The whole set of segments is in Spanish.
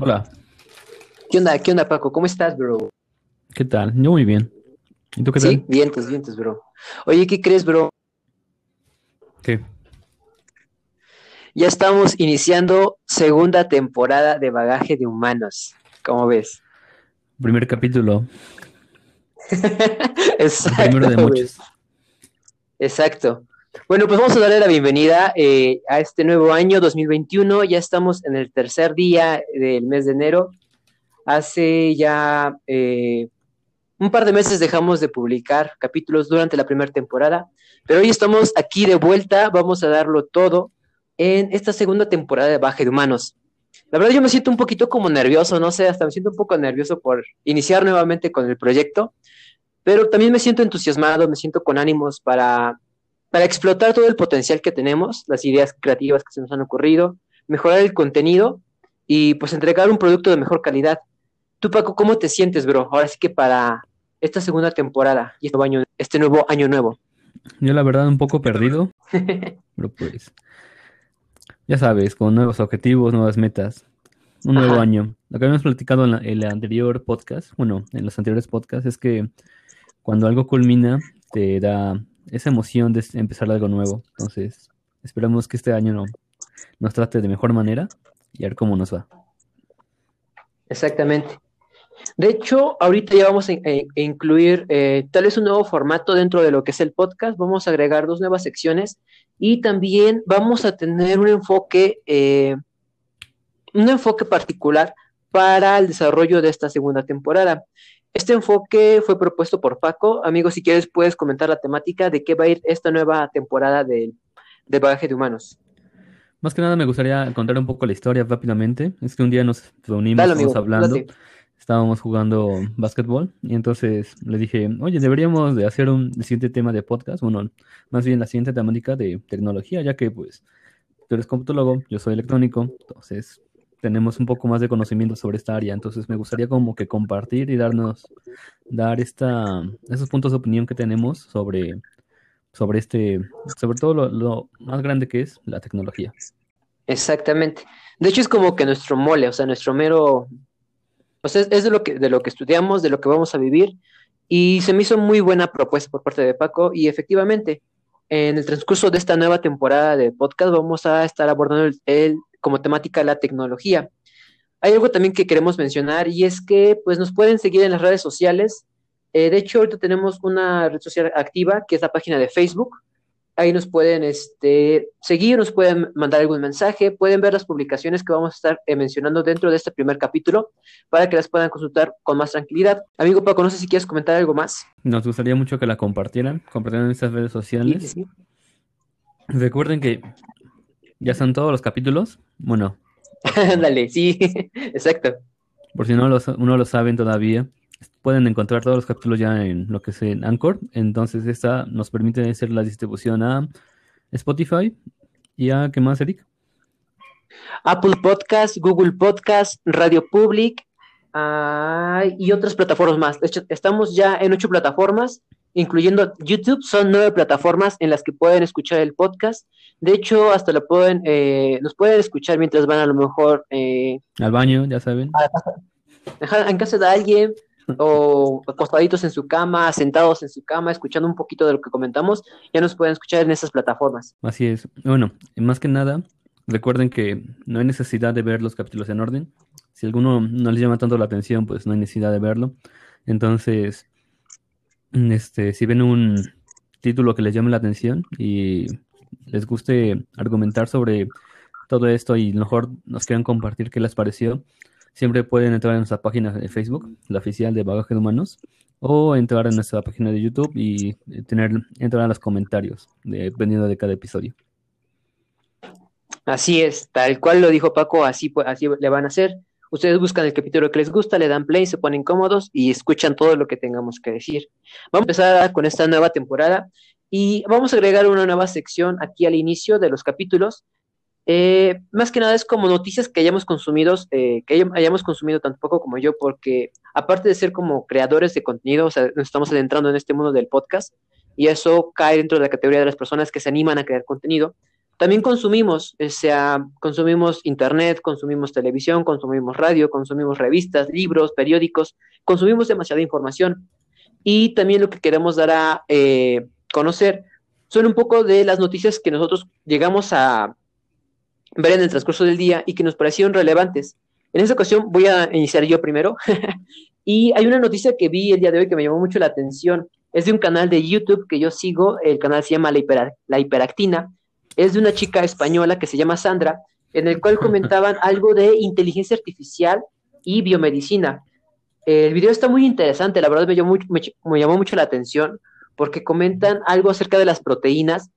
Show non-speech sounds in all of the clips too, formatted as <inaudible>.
Hola, ¿Qué onda? ¿Qué onda, Paco? ¿Cómo estás, bro? ¿qué tal? Yo muy bien. ¿Y tú qué tal? Sí, vientos, vientos, bro. Oye, ¿qué crees, bro? ¿Qué? Ya estamos iniciando segunda temporada de Bagaje de Humanos. ¿Cómo ves? Primer capítulo, <laughs> Exacto, el primero de muchos. Exacto. Bueno, pues vamos a darle la bienvenida eh, a este nuevo año 2021. Ya estamos en el tercer día del mes de enero. Hace ya eh, un par de meses dejamos de publicar capítulos durante la primera temporada, pero hoy estamos aquí de vuelta. Vamos a darlo todo en esta segunda temporada de Baje de Humanos. La verdad yo me siento un poquito como nervioso, no sé, hasta me siento un poco nervioso por iniciar nuevamente con el proyecto, pero también me siento entusiasmado, me siento con ánimos para, para explotar todo el potencial que tenemos, las ideas creativas que se nos han ocurrido, mejorar el contenido y pues entregar un producto de mejor calidad. Tú, Paco, ¿cómo te sientes, bro? Ahora sí que para esta segunda temporada y este nuevo año, este nuevo año nuevo. Yo la verdad un poco perdido, <laughs> pero pues ya sabes, con nuevos objetivos, nuevas metas, un nuevo Ajá. año. Lo que habíamos platicado en la- el anterior podcast, bueno, en los anteriores podcasts, es que cuando algo culmina, te da esa emoción de empezar algo nuevo. Entonces, esperamos que este año no- nos trate de mejor manera y a ver cómo nos va. Exactamente. De hecho, ahorita ya vamos a- a incluir eh, tal vez un nuevo formato dentro de lo que es el podcast. Vamos a agregar dos nuevas secciones y también vamos a tener un enfoque, eh, un enfoque particular para el desarrollo de esta segunda temporada. Este enfoque fue propuesto por Paco. Amigo, si quieres puedes comentar la temática de qué va a ir esta nueva temporada de, de Bagaje de Humanos. Más que nada me gustaría contar un poco la historia rápidamente. Es que un día nos reunimos, Dale, amigo, hablando, estábamos jugando básquetbol y entonces le dije, oye, deberíamos de hacer un el siguiente tema de podcast, bueno, más bien la siguiente temática de tecnología, ya que pues tú eres computólogo, yo soy electrónico, entonces tenemos un poco más de conocimiento sobre esta área, entonces me gustaría como que compartir y darnos, dar esta, esos puntos de opinión que tenemos sobre, sobre este, sobre todo lo, lo más grande que es la tecnología. Exactamente. De hecho, es como que nuestro mole, o sea, nuestro mero, o sea, es, de lo que, de lo que estudiamos, de lo que vamos a vivir, y se me hizo muy buena propuesta por parte de Paco, y efectivamente, en el transcurso de esta nueva temporada de podcast vamos a estar abordando el- como temática la tecnología. Hay algo también que queremos mencionar, y es que pues nos pueden seguir en las redes sociales. Eh, de hecho, ahorita tenemos una red social activa, que es la página de Facebook. Ahí nos pueden este, seguir, nos pueden mandar algún mensaje, pueden ver las publicaciones que vamos a estar eh, mencionando dentro de este primer capítulo para que las puedan consultar con más tranquilidad. Amigo Paco, no sé si quieres comentar algo más. Nos gustaría mucho que la compartieran, compartieran en estas redes Sí, sociales. sí. Recuerden que ya están todos los capítulos. Bueno, <laughs> Ándale, sí, <laughs> exacto. por si no lo, no lo saben todavía, pueden encontrar todos los capítulos ya en lo que es en Anchor. Entonces, esta nos permite hacer la distribución a Spotify y a ¿qué más, Eric? Apple Podcast, Google Podcast, Radio Public ah, y otras plataformas más. De hecho, estamos ya en ocho plataformas, incluyendo YouTube. Son nueve plataformas en las que pueden escuchar el podcast. De hecho, hasta lo pueden, eh, nos pueden escuchar mientras van a lo mejor eh, Al baño, ya saben. en casa de alguien <laughs> o acostaditos en su cama, sentados en su cama, escuchando un poquito de lo que comentamos. Ya nos pueden escuchar en esas plataformas. Así es. Bueno, más que nada, recuerden que no hay necesidad de ver los capítulos en orden. Si alguno no les llama tanto la atención, pues no hay necesidad de verlo. Entonces, este, si ven un título que les llame la atención y les guste argumentar sobre todo esto y mejor nos quieran compartir qué les pareció, siempre pueden entrar en nuestra página de Facebook, la oficial de Bagaje de Humanos, o entrar en nuestra página de YouTube y eh, tener, entrar a los comentarios dependiendo de cada episodio. Así es, tal cual lo dijo Paco, así, pu- así le van a hacer. Ustedes buscan el capítulo que les gusta, le dan play, se ponen cómodos y escuchan todo lo que tengamos que decir. Vamos a empezar con esta nueva temporada y vamos a agregar una nueva sección aquí al inicio de los capítulos. Eh, más que nada es como noticias que hayamos consumido, eh, que hayam- hayamos consumido tanto Paco como yo, porque aparte de ser como creadores de contenido, o sea, nos estamos adentrando en este mundo del podcast y eso cae dentro de la categoría de las personas que se animan a crear contenido también consumimos, o sea, consumimos internet, consumimos televisión, consumimos radio, consumimos revistas, libros, periódicos, consumimos demasiada información. Y también lo que queremos dar a eh, conocer son un poco de las noticias que nosotros llegamos a ver en el transcurso del día y que nos parecieron relevantes. En esta ocasión voy a iniciar yo primero. <laughs> y hay una noticia que vi el día de hoy que me llamó mucho la atención. Es de un canal de YouTube que yo sigo, el canal se llama La, la Hiperactina. Es de una chica española que se llama Sandra, en el cual comentaban <laughs> algo de inteligencia artificial y biomedicina. El video está muy interesante, la verdad me llamó, me llamó mucho la atención porque comentan algo acerca de las proteínas,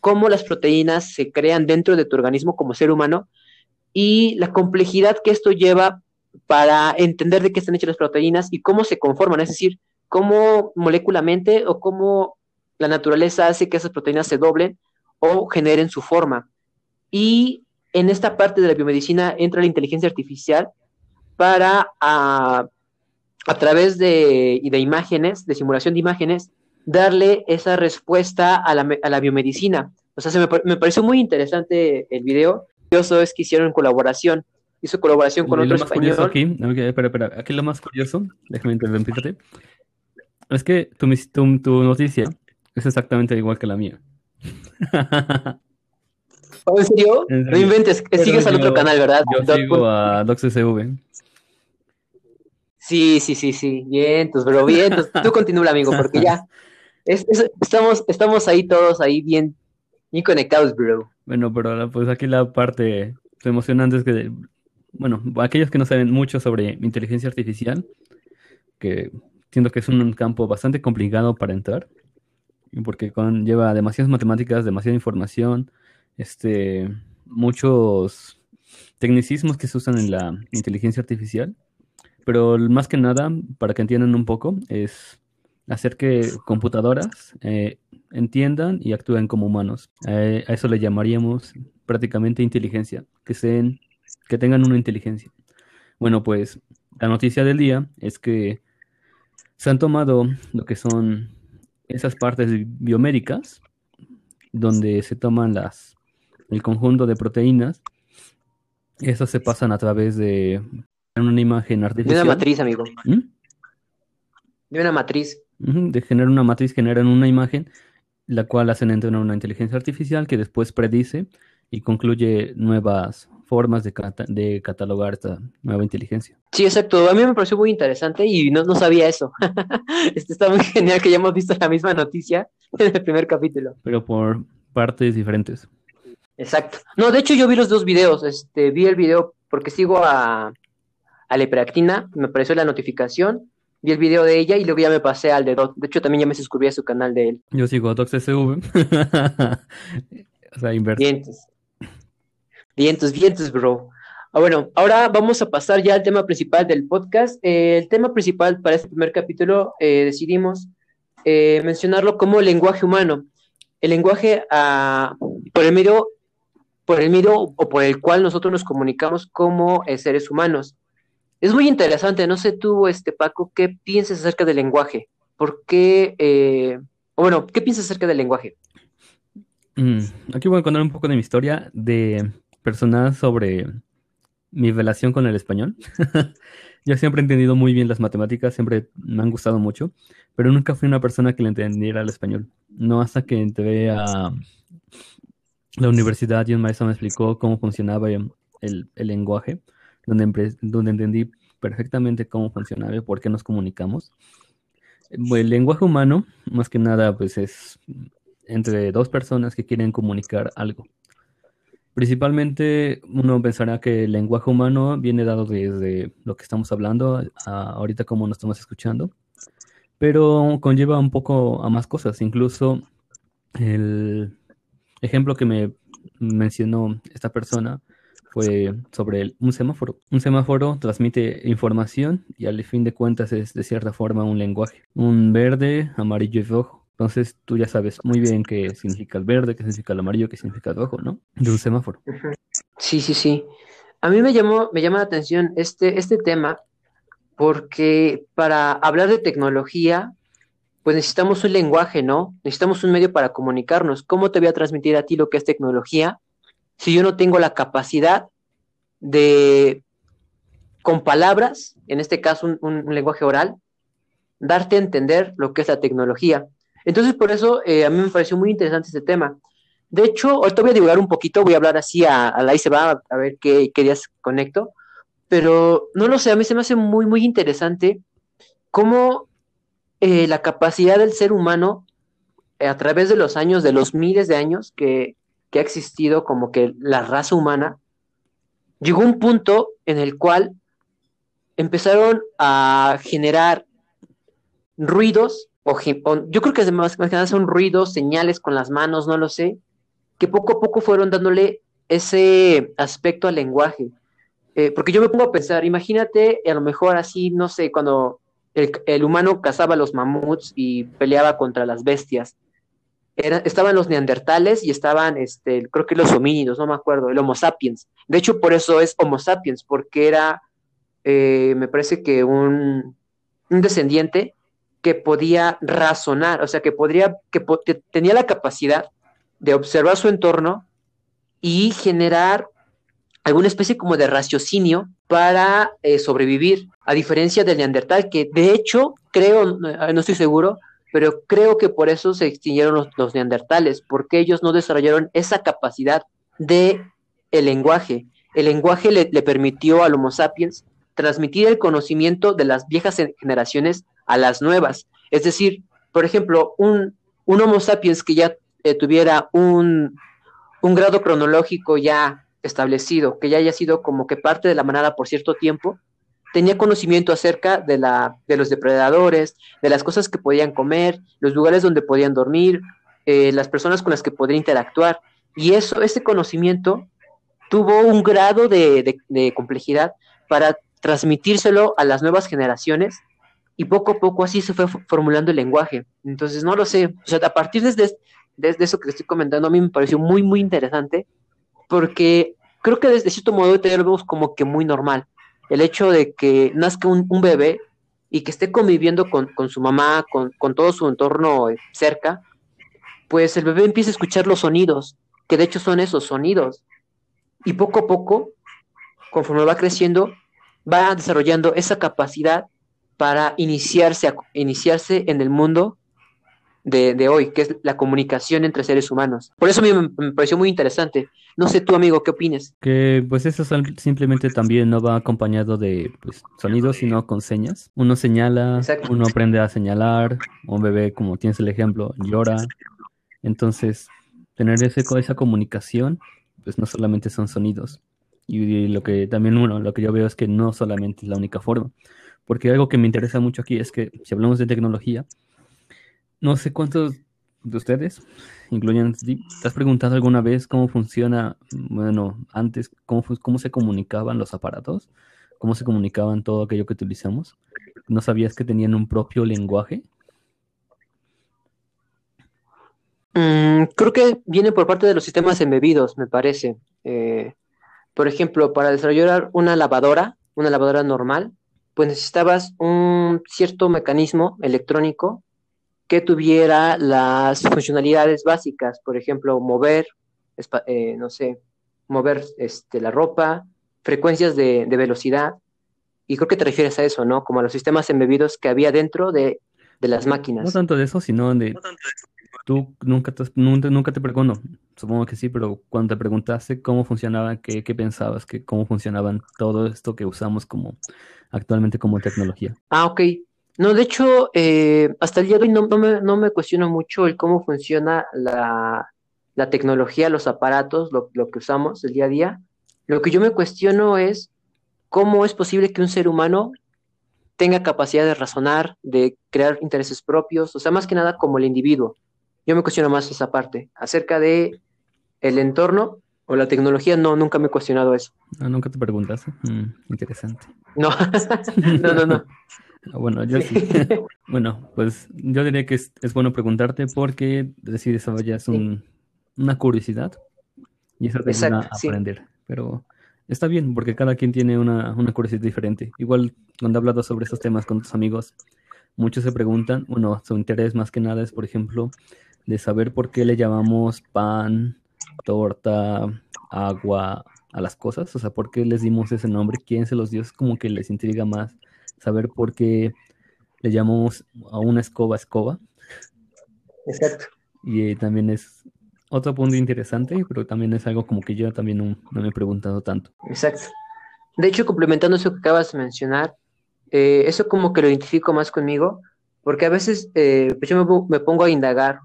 cómo las proteínas se crean dentro de tu organismo como ser humano y la complejidad que esto lleva para entender de qué están hechas las proteínas y cómo se conforman, es decir, cómo moléculamente o cómo la naturaleza hace que esas proteínas se doblen o generen su forma. Y en esta parte de la biomedicina entra la inteligencia artificial para, a, a través de, de imágenes, de simulación de imágenes, darle esa respuesta a la, a la biomedicina. O sea, se me, me, pareció muy interesante el video. Curioso es que hicieron colaboración. Hizo colaboración con otro español. Aquí, espera, espera, aquí lo más curioso, déjame interrumpirte, es que tu, tu, tu noticia es exactamente igual que la mía. ¿Oh, ¿En serio? No inventes, sigues al otro canal, ¿verdad? Yo sigo a. Sí, sí, sí, sí. Vientos, pero vientos. Tú continúa, amigo, porque ya estamos, estamos ahí todos ahí bien, bien conectados, bro. Bueno, pero pues aquí la parte emocionante es que, bueno, aquellos que no saben mucho sobre inteligencia artificial, que siento que es un campo bastante complicado para entrar, porque conlleva demasiadas matemáticas, demasiada información, este, muchos tecnicismos que se usan en la inteligencia artificial, pero más que nada, para que entiendan un poco, es hacer que computadoras eh, entiendan y actúen como humanos. A eso le llamaríamos prácticamente inteligencia, que, sean, que tengan una inteligencia. Bueno, pues la noticia del día es que se han tomado lo que son esas partes biomédicas, donde se toman las el conjunto de proteínas, esas se pasan a través de una imagen artificial. De una matriz, amigo. ¿Mm? De una matriz de generar una matriz, generan una imagen, la cual hacen entrar una inteligencia artificial que después predice y concluye nuevas formas de, de catalogar esta nueva inteligencia. Sí, exacto. A mí me pareció muy interesante y no, no sabía eso. <laughs> este está muy genial que ya hemos visto la misma noticia en el primer capítulo. Pero por partes diferentes. Exacto. No, de hecho yo vi los dos videos. Este, vi el video porque sigo a, a me apareció la notificación vi el video de ella y luego ya me pasé al de Dot. De hecho, también ya me suscribí a su canal de él. Yo sigo a DocsSV. <laughs> o sea, inverso. Vientos, vientos, bro. Ah, bueno, ahora vamos a pasar ya al tema principal del podcast. Eh, el tema principal para este primer capítulo eh, decidimos eh, mencionarlo como lenguaje humano. El lenguaje ah, por el medio por el medio o por el cual nosotros nos comunicamos como seres humanos. Es muy interesante, no sé tú, este Paco, ¿qué piensas acerca del lenguaje? ¿Por qué, bueno, qué piensas acerca del lenguaje? Mm, aquí voy a contar un poco de mi historia de personal sobre mi relación con el español. <laughs> Yo siempre he entendido muy bien las matemáticas, siempre me han gustado mucho, pero nunca fui una persona que le entendiera el español. No hasta que entré a la universidad y un maestro me explicó cómo funcionaba el, el lenguaje donde, donde entendí perfectamente cómo funcionaba y por qué nos comunicamos. El lenguaje humano, más que nada, pues es entre dos personas que quieren comunicar algo. Principalmente uno pensará que el lenguaje humano viene dado desde lo que estamos hablando, ahorita como nos estamos escuchando, pero conlleva un poco a más cosas. Incluso el ejemplo que me mencionó esta persona fue sobre un semáforo. Un semáforo transmite información y al fin de cuentas es de cierta forma un lenguaje. Un verde, amarillo y rojo. Entonces tú ya sabes muy bien qué significa el verde, qué significa el amarillo, qué significa el rojo, ¿no? De un semáforo. Sí, sí, sí. A mí me llamó, me llama la atención este, este tema porque para hablar de tecnología pues necesitamos un lenguaje, ¿no? Necesitamos un medio para comunicarnos. ¿Cómo te voy a transmitir a ti lo que es tecnología si yo no tengo la capacidad de, con palabras, en este caso un, lenguaje oral, darte a entender lo que es la tecnología? Entonces, por eso eh, a mí me pareció muy interesante este tema. De hecho, ahorita voy a divulgar un poquito, voy a hablar así a, la a ver qué, qué días conecto, pero no lo sé, a mí se me hace muy, muy interesante cómo eh, la capacidad del ser humano eh, a través de los años, de los miles de años que, ha existido como que la raza humana, llegó un punto en el cual empezaron a generar ruidos, o, yo creo que más, más que nada son ruidos, señales con las manos, no lo sé, que poco a poco fueron dándole ese aspecto al lenguaje. Eh, porque yo me pongo a pensar, imagínate, a lo mejor así, no sé, cuando el, humano cazaba los mamuts y peleaba contra las bestias. estaban los neandertales y estaban, este, creo que los homínidos, no me acuerdo, el Homo sapiens. De hecho, por eso es Homo sapiens, porque era, eh, me parece que un, un descendiente que podía razonar, o sea, que podría, que tenía la capacidad de observar su entorno y generar alguna especie como de raciocinio para eh, sobrevivir, a diferencia del neandertal, que de hecho creo, no estoy seguro, pero creo que por eso se extinguieron los, neandertales, porque ellos no desarrollaron esa capacidad de el lenguaje. El lenguaje le, le permitió al Homo sapiens transmitir el conocimiento de las viejas generaciones a las nuevas. Es decir, por ejemplo, un, un Homo sapiens que ya eh, tuviera un, grado cronológico ya establecido, que ya haya sido como que parte de la manada por cierto tiempo, tenía conocimiento acerca de, la, de los depredadores, de las cosas que podían comer, los lugares donde podían dormir, eh, las personas con las que podrían interactuar. Y eso, ese conocimiento tuvo un grado de complejidad para transmitírselo a las nuevas generaciones y poco a poco así se fue formulando el lenguaje. Entonces, no lo sé, o sea, a partir de, desde eso que estoy comentando, a mí me pareció muy, muy interesante, porque creo que desde cierto modo te lo vemos como que muy normal. El hecho de que nazca un, bebé y que esté conviviendo con, su mamá, con, todo su entorno cerca, pues el bebé empieza a escuchar los sonidos, que de hecho son esos sonidos. Y poco a poco, conforme va creciendo, va desarrollando esa capacidad para iniciarse, iniciarse en el mundo de, hoy, que es la comunicación entre seres humanos. Por eso a mí me, pareció muy interesante. No sé tú, amigo, ¿qué opinas? Que pues eso simplemente también no va acompañado de pues, sonidos, sino con señas. Uno señala, uno aprende a señalar, un bebé, como tienes el ejemplo, llora. Entonces, tener ese, esa comunicación, pues no solamente son sonidos. Y, lo que también uno, lo que yo veo es que no solamente es la única forma. Porque algo que me interesa mucho aquí es que si hablamos de tecnología, no sé cuántos de ustedes, incluyendo ¿te has preguntado alguna vez cómo funciona, bueno, antes, cómo, cómo se comunicaban los aparatos? ¿Cómo se comunicaban todo aquello que utilizamos? ¿No sabías que tenían un propio lenguaje? Mm, creo que viene por parte de los sistemas embebidos, me parece. Eh, por ejemplo, para desarrollar una lavadora, una lavadora normal, pues necesitabas un cierto mecanismo electrónico que tuviera las <laughs> funcionalidades básicas, por ejemplo, mover, eh, no sé, mover este, la ropa, frecuencias de, velocidad, y creo que te refieres a eso, ¿no? Como a los sistemas embebidos que había dentro de, las máquinas. No tanto de eso, sino de... Tú nunca te, nunca, te pregunto, supongo que sí, pero cuando te preguntaste cómo funcionaba, qué, qué pensabas, que cómo funcionaban todo esto que usamos como actualmente como tecnología. Ah, ok. No, de hecho, eh, hasta el día de hoy no, me, no me cuestiono mucho el cómo funciona la, tecnología, los aparatos, lo, que usamos el día a día. Lo que yo me cuestiono es cómo es posible que un ser humano tenga capacidad de razonar, de crear intereses propios, o sea, más que nada como el individuo. Yo me cuestiono más esa parte. Acerca de el entorno o la tecnología, no, nunca me he cuestionado eso. Ah, nunca te preguntaste. Mm, interesante. No, <laughs> no, no, no. Ah, bueno, yo sí. <laughs> bueno, pues yo diría que es, bueno preguntarte porque decir eso ya es una curiosidad y eso te ayuda a aprender. Pero está bien porque cada quien tiene una, curiosidad diferente. Igual cuando he hablado sobre estos temas con tus amigos, muchos se preguntan, bueno, su interés más que nada es, por ejemplo, de saber por qué le llamamos pan, torta, agua a las cosas, o sea, por qué les dimos ese nombre, quién se los dio, es como que les intriga más saber por qué le llamamos a una escoba escoba. Exacto. Y eh, también es otro punto interesante, pero también es algo como que yo también no, me he preguntado tanto. Exacto. De hecho, complementando eso que acabas de mencionar, eh, eso como que lo identifico más conmigo, porque a veces eh, pues yo me, pongo a indagar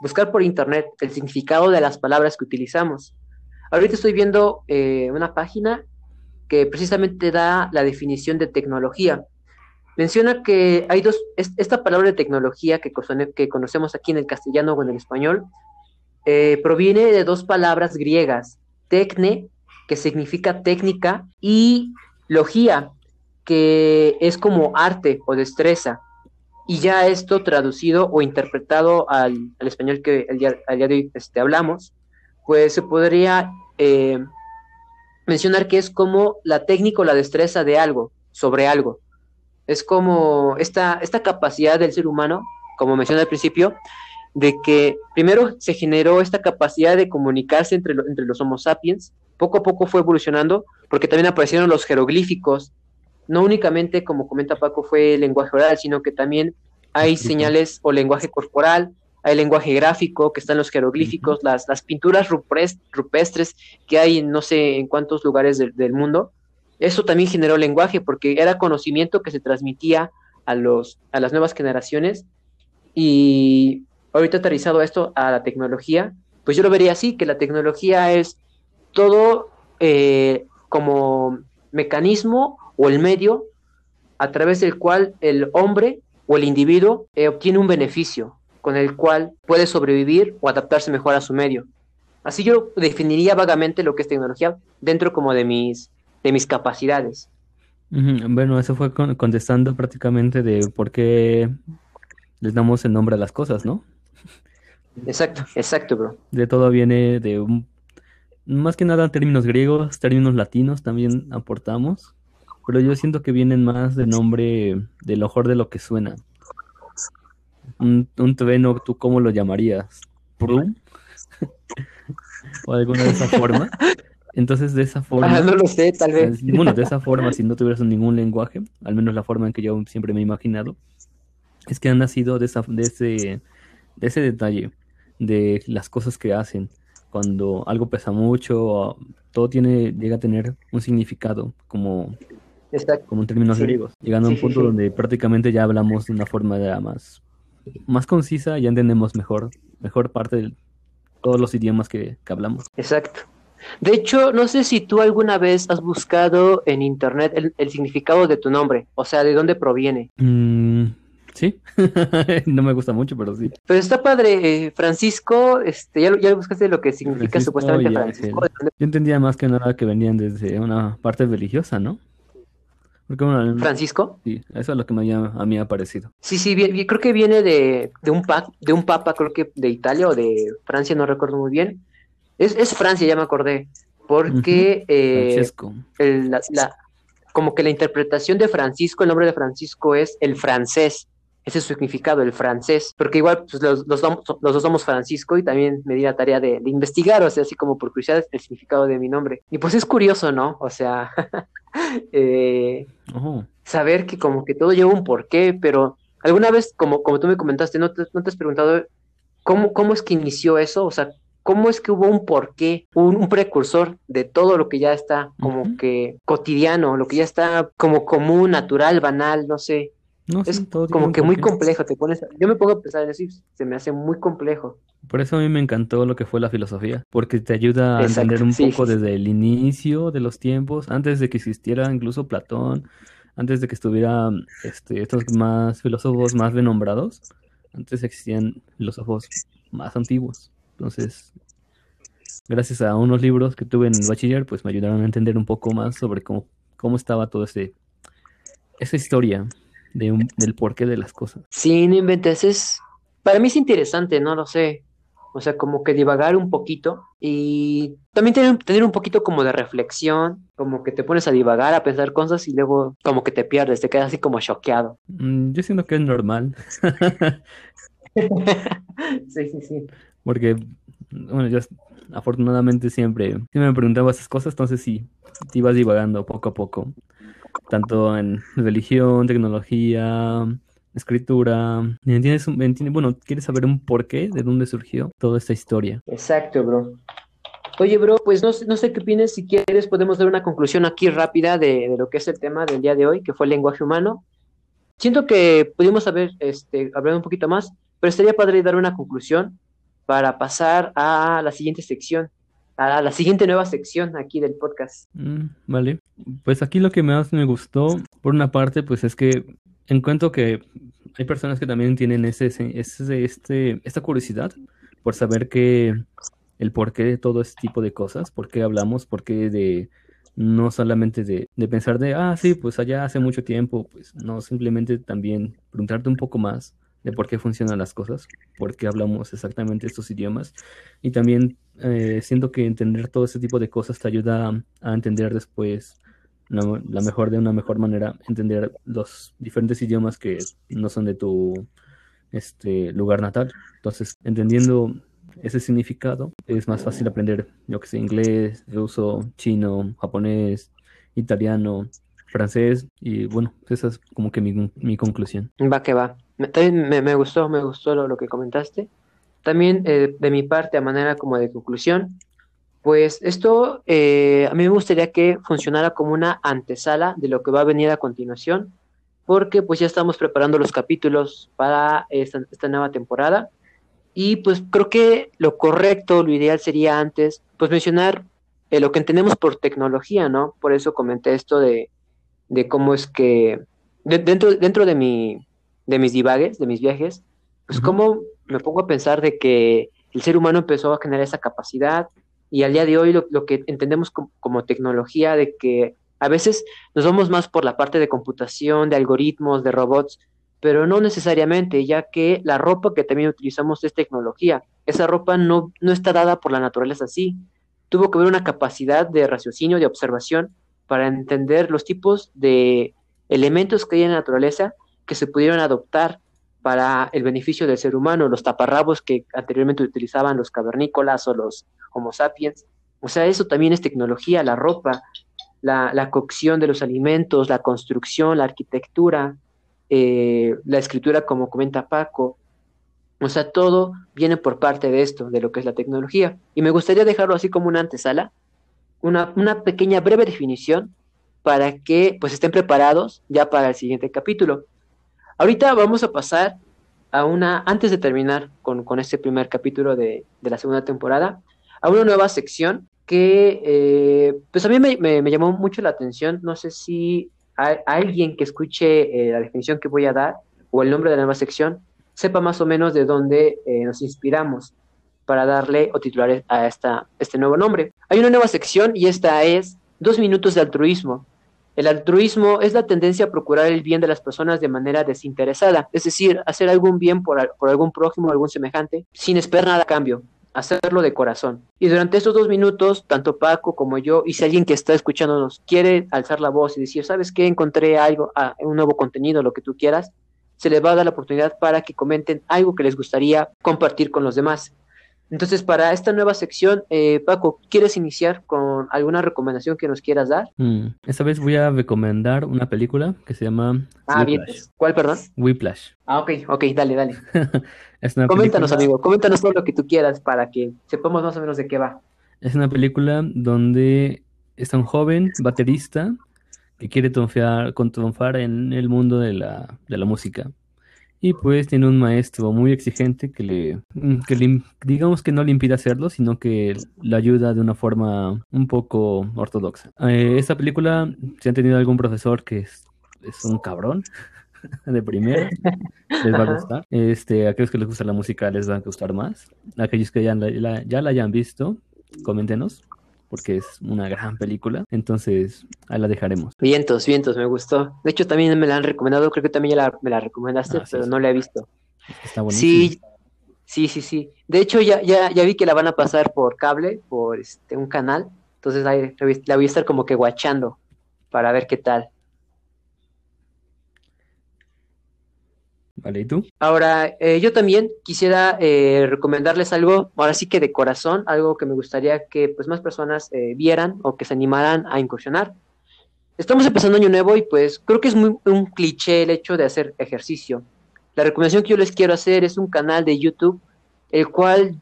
buscar por internet el significado de las palabras que utilizamos. Ahorita estoy viendo eh, una página que precisamente da la definición de tecnología. Menciona que hay dos, esta palabra de tecnología que, conocemos aquí en el castellano o en el español, eh, proviene de dos palabras griegas, tecne, que significa técnica, y logía, que es como arte o destreza. Y ya esto traducido o interpretado al, español que el día, de hoy este, hablamos, pues se podría eh, mencionar que es como la técnica o la destreza de algo, sobre algo. Es como esta, esta capacidad del ser humano, como mencioné al principio, de que primero se generó esta capacidad de comunicarse entre, entre los Homo sapiens, poco a poco fue evolucionando, porque también aparecieron los jeroglíficos, no únicamente, como comenta Paco, fue el lenguaje oral, sino que también hay señales o lenguaje corporal, hay lenguaje gráfico, que están los jeroglíficos, las, las pinturas rupestres que hay en no sé en cuántos lugares del mundo. Eso también generó lenguaje porque era conocimiento que se transmitía a, los, a las nuevas generaciones. Y ahorita aterrizado esto a la tecnología, pues yo lo vería así, que la tecnología es todo eh, como mecanismo o el medio a través del cual el hombre o el individuo eh, obtiene un beneficio con el cual puede sobrevivir o adaptarse mejor a su medio. Así yo definiría vagamente lo que es tecnología dentro como de mis, de mis capacidades. Bueno, eso fue contestando prácticamente de por qué les damos el nombre a las cosas, ¿no? Exacto, exacto, bro. De todo viene de un, más que nada términos griegos, términos latinos también aportamos, pero yo siento que vienen más de nombre del mejor de lo que suena. Un, un trueno, ¿tú cómo lo llamarías? ¿Prum? <laughs> o alguna de esa forma. Entonces, de esa forma. Ah, no lo sé, tal vez. <laughs> Bueno, de esa forma, si no tuvieras ningún lenguaje, al menos la forma en que yo siempre me he imaginado, es que han nacido de, esa, de, ese, de ese detalle de las cosas que hacen. Cuando algo pesa mucho, todo tiene, llega a tener un significado, como, como en términos griegos, llegando a un punto donde prácticamente ya hablamos de una forma más, más concisa, ya entendemos mejor, mejor parte de todos los idiomas que, hablamos. Exacto. De hecho, no sé si tú alguna vez has buscado en internet el, significado de tu nombre, o sea, de dónde proviene. Mm, Sí, <laughs> no me gusta mucho, pero sí. Pero está padre, eh, Francisco, este, ya, ya buscaste lo que significa supuestamente Francisco. Yo entendía más que nada que venían desde una parte religiosa, ¿no? Porque, ¿Francisco? Sí, eso es lo que me a mí ha parecido. Sí, sí, creo que viene de, de, un pa, de un papa, creo que de Italia o de Francia, no recuerdo muy bien. Es, es Francia, ya me acordé, porque eh, la, como que la interpretación de Francisco, el nombre de Francisco es el francés. Ese es su significado, el francés, porque igual pues, los, los, dos somos Francisco y también me di la tarea de, investigar, o sea, así como por curiosidad, el significado de mi nombre. Y pues es curioso, ¿no? O sea, <laughs> <laughs> eh, saber que como que todo lleva un porqué, pero alguna vez, como, como tú me comentaste, ¿no te, no te has preguntado cómo, cómo es que inició eso? O sea, ¿cómo es que hubo un porqué, un, precursor de todo lo que ya está como que cotidiano, lo que ya está como común, natural, banal, no sé? Es como que muy complejo, te pones, yo me pongo a pensar en eso y se me hace muy complejo. Por eso a mí me encantó lo que fue la filosofía, porque te ayuda a entender un poco desde el inicio de los tiempos, antes de que existiera incluso Platón, antes de que estuviera este, estos más filósofos más renombrados, antes existían filósofos más antiguos. Entonces, gracias a unos libros que tuve en el bachiller, pues me ayudaron a entender un poco más sobre cómo, cómo estaba todo ese esa historia de del porqué de las cosas. Sí, no inventes, es, para mí es interesante, no lo sé. O sea, como que divagar un poquito y también tener, tener un poquito como de reflexión, como que te pones a divagar, a pensar cosas y luego como que te pierdes, te quedas así como choqueado. Mm, yo siento que es normal. <laughs> <laughs> sí, sí, sí. Porque, bueno, yo afortunadamente siempre, me preguntaba esas cosas, entonces sí, te ibas divagando poco a poco, tanto en religión, tecnología, escritura. ¿Entiendes? Bueno, ¿quieres saber un porqué de dónde surgió toda esta historia? Exacto, bro. Oye, bro, pues no, no sé qué opinas, si quieres podemos dar una conclusión aquí rápida de, de, lo que es el tema del día de hoy, que fue el lenguaje humano. Siento que pudimos haber este, hablado un poquito más, pero estaría padre dar una conclusión para pasar a la siguiente sección, a la siguiente nueva sección aquí del podcast. Mm, vale, pues aquí lo que más me gustó, por una parte, pues es que encuentro que hay personas que también tienen ese, ese, este, esta curiosidad por saber que el porqué de todo este tipo de cosas, por qué hablamos, por qué de no solamente de, de, pensar de, ah, sí, pues allá hace mucho tiempo, pues no, simplemente también preguntarte un poco más de por qué funcionan las cosas, por qué hablamos exactamente estos idiomas y también eh, siento que entender todo ese tipo de cosas te ayuda a, entender después la, mejor de una mejor manera entender los diferentes idiomas que no son de tu este lugar natal. Entonces, entendiendo ese significado, es más fácil aprender, yo que sé, inglés, ruso, chino, japonés, italiano, francés, y bueno, esa es como que mi conclusión. Va que va. Me, me, gustó, me gustó lo, lo que comentaste. También eh, de mi parte, a manera como de conclusión, pues esto eh, a mí me gustaría que funcionara como una antesala de lo que va a venir a continuación, porque pues ya estamos preparando los capítulos para esta, nueva temporada y pues creo que lo correcto, lo ideal sería antes pues mencionar eh, lo que entendemos por tecnología, ¿no? Por eso comenté esto de, de cómo es que dentro, dentro de, mi, de mis divagues, de mis viajes, pues cómo me pongo a pensar de que el ser humano empezó a generar esa capacidad, y al día de hoy lo, que entendemos como, tecnología de que a veces nos vamos más por la parte de computación, de algoritmos, de robots, pero no necesariamente, ya que la ropa que también utilizamos es tecnología. Esa ropa no, no está dada por la naturaleza así. Tuvo que haber una capacidad de raciocinio, de observación, para entender los tipos de elementos que hay en la naturaleza que se pudieron adoptar para el beneficio del ser humano, los taparrabos que anteriormente utilizaban los cavernícolas o los Homo sapiens. O sea, eso también es tecnología, la ropa, la, cocción de los alimentos, la construcción, la arquitectura, eh, la escritura, como comenta Paco. O sea, todo viene por parte de esto, de lo que es la tecnología. Y me gustaría dejarlo así como una antesala, una, una pequeña breve definición para que pues estén preparados ya para el siguiente capítulo. Ahorita vamos a pasar a una, antes de terminar con, este primer capítulo de, la segunda temporada, a una nueva sección que eh, pues a mí me, llamó mucho la atención. No sé si alguien que escuche eh, la definición que voy a dar o el nombre de la nueva sección sepa más o menos de dónde eh, nos inspiramos para darle o titular a esta, este nuevo nombre. Hay una nueva sección y esta es Dos minutos de altruismo. El altruismo es la tendencia a procurar el bien de las personas de manera desinteresada, es decir, hacer algún bien por, algún prójimo algún semejante sin esperar nada a cambio, hacerlo de corazón. Y durante estos dos minutos, tanto Paco como yo, y si alguien que está escuchándonos quiere alzar la voz y decir, ¿sabes qué? Encontré algo, ah, un nuevo contenido, lo que tú quieras, se les va a dar la oportunidad para que comenten algo que les gustaría compartir con los demás. Entonces, para esta nueva sección, eh, Paco, ¿quieres iniciar con alguna recomendación que nos quieras dar? Mm, esta vez voy a recomendar una película que se llama... Ah, bien. ¿Cuál, perdón? Whiplash. Ah, ok, ok, dale, dale. <laughs> coméntanos, amigo, coméntanos todo lo que tú quieras para que sepamos más o menos de qué va. Es una película donde está un joven baterista que quiere triunfar, triunfar en el mundo de la, de la música. Y pues tiene un maestro muy exigente que le, mm, que digamos que no le impide hacerlo, sino que le ayuda de una forma un poco ortodoxa. Eh, esta película, si han tenido algún profesor que es, es un cabrón <laughs> de primera, les va a gustar. Este, a aquellos que les gusta la música les va a gustar más. aquellos que ya ya la hayan visto, coméntenos porque es una gran película. Entonces, ahí la dejaremos. Vientos, vientos, me gustó. De hecho, también me la han recomendado, creo que también ya me la recomendaste, ah, pero no la he visto. Está. Sí, Sí, sí, sí. De hecho, ya, ya, ya vi que la van a pasar por cable, por este, un canal. Entonces ahí la voy a estar como que guachando para ver qué tal. Ahora, eh, yo también quisiera eh, recomendarles algo, ahora sí que de corazón, algo que me gustaría que pues más personas eh, vieran o que se animaran a incursionar. Estamos empezando año nuevo y pues creo que es muy un cliché el hecho de hacer ejercicio. La recomendación que yo les quiero hacer es un canal de YouTube, el cual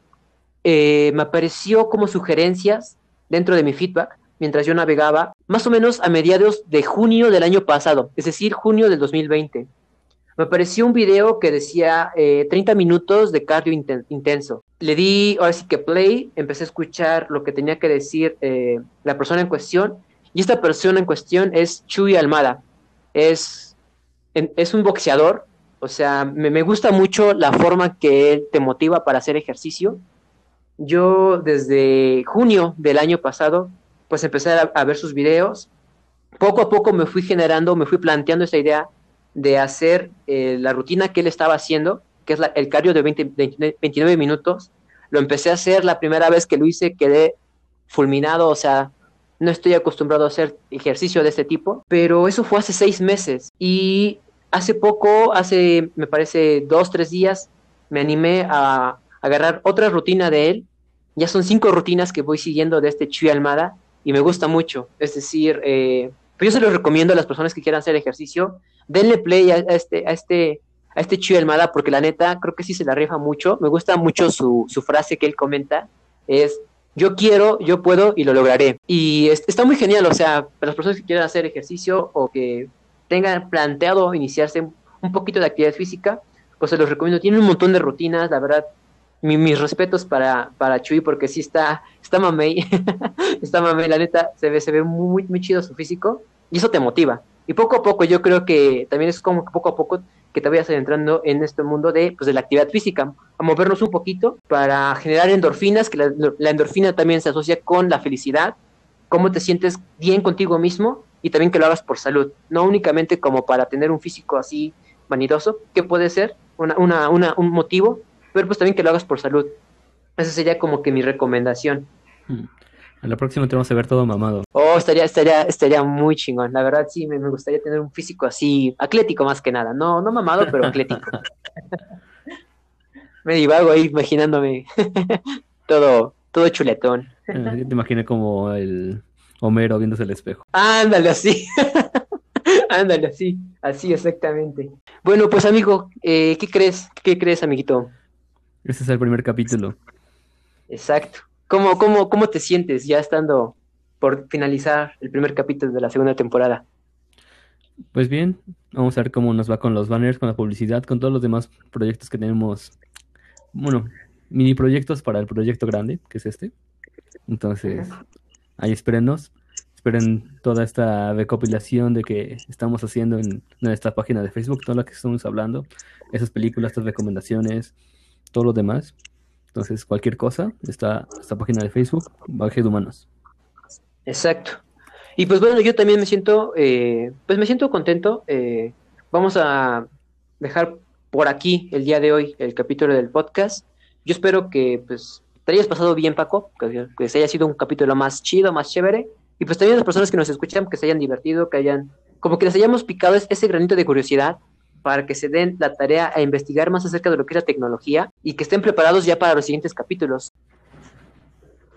me apareció como sugerencias dentro de mi feedback mientras yo navegaba, más o menos a mediados de junio del año pasado, es decir, junio del 2020 me apareció un video que decía 30 eh, minutos de cardio intenso. Le di, ahora sí que play, empecé a escuchar lo que tenía que decir eh, la persona en cuestión, y esta persona en cuestión es Chuy Almada. Es, es un boxeador, o sea, me, gusta mucho la forma que él te motiva para hacer ejercicio. Yo desde junio del año pasado, pues empecé a ver sus videos. Poco a poco me fui generando, me fui planteando esta idea de hacer eh, la rutina que él estaba haciendo, que es el cardio de 20, 29 minutos. Lo empecé a hacer la primera vez que lo hice, quedé fulminado, o sea, no estoy acostumbrado a hacer ejercicio de este tipo, pero eso fue hace seis meses. Y hace poco, hace, me parece, dos, tres días, me animé a agarrar otra rutina de él. Ya son cinco rutinas que voy siguiendo de este Chuy Almada y me gusta mucho. Es decir, eh, pues yo se los recomiendo a las personas que quieran hacer ejercicio denle play a, este, a este, a este Chuy Almada, porque la neta creo que sí se la rifa mucho. Me gusta mucho su, su frase que él comenta, es yo quiero, yo puedo y lo lograré. Y está muy genial, o sea, para las personas que quieran hacer ejercicio o que tengan planteado iniciarse un poquito de actividad física, pues se los recomiendo. Tiene un montón de rutinas, la verdad. mis respetos para, para Chuy porque sí está, está mamey, <laughs> está mamey, la neta, se ve, se ve muy, muy chido su físico y eso te motiva. Y poco a poco yo creo que también es como que poco a poco que te vayas adentrando en este mundo de, pues, de la actividad física, a movernos un poquito para generar endorfinas, que la, endorfina también se asocia con la felicidad, cómo te sientes bien contigo mismo y también que lo hagas por salud, no únicamente como para tener un físico así vanidoso, que puede ser una, una, una, un motivo, pero pues también que lo hagas por salud. Esa sería como que mi recomendación. A la próxima te vamos a ver todo mamado. Oh, estaría, estaría, estaría muy chingón. La verdad, sí, me, gustaría tener un físico así, atlético más que nada. No, no mamado, pero atlético. <laughs> me divago ahí imaginándome <laughs> todo, todo chuletón. Yo te imaginé como el Homero viéndose el espejo. Ándale así. <laughs> Ándale así, así exactamente. Bueno, pues amigo, eh, ¿qué crees? ¿Qué crees, amiguito? Este es el primer capítulo. Exacto. ¿Cómo, cómo, cómo te sientes ya estando por finalizar el primer capítulo de la segunda temporada? Pues bien, vamos a ver cómo nos va con los banners, con la publicidad, con todos los demás proyectos que tenemos. Bueno, mini proyectos para el proyecto grande, que es este. Entonces, ahí espérenos. Esperen toda esta recopilación de que estamos haciendo en nuestra página de Facebook, todo lo que estamos hablando, esas películas, estas recomendaciones, todo lo demás. Entonces, cualquier cosa, está esta página de Facebook, Baje de Humanos. Exacto. Y pues bueno, yo también me siento, eh, pues me siento contento. Eh, vamos a dejar por aquí el día de hoy el capítulo del podcast. Yo espero que pues te hayas pasado bien, Paco, que, que se haya sido un capítulo más chido, más chévere. Y pues también las personas que nos escuchan, que se hayan divertido, que hayan, como que les hayamos picado ese granito de curiosidad para que se den la tarea a investigar más acerca de lo que es la tecnología y que estén preparados ya para los siguientes capítulos.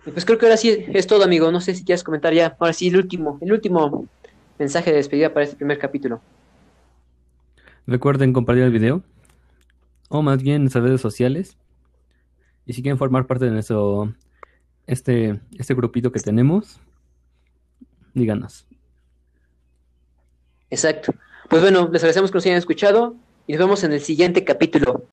Y pues creo que ahora sí es todo, amigo. No sé si quieres comentar ya. Ahora sí, el último, el último mensaje de despedida para este primer capítulo. Recuerden compartir el video, o más bien en nuestras redes sociales. Y si quieren formar parte de nuestro este, este grupito que tenemos, díganos. Exacto. Pues bueno, les agradecemos que nos hayan escuchado y nos vemos en el siguiente capítulo.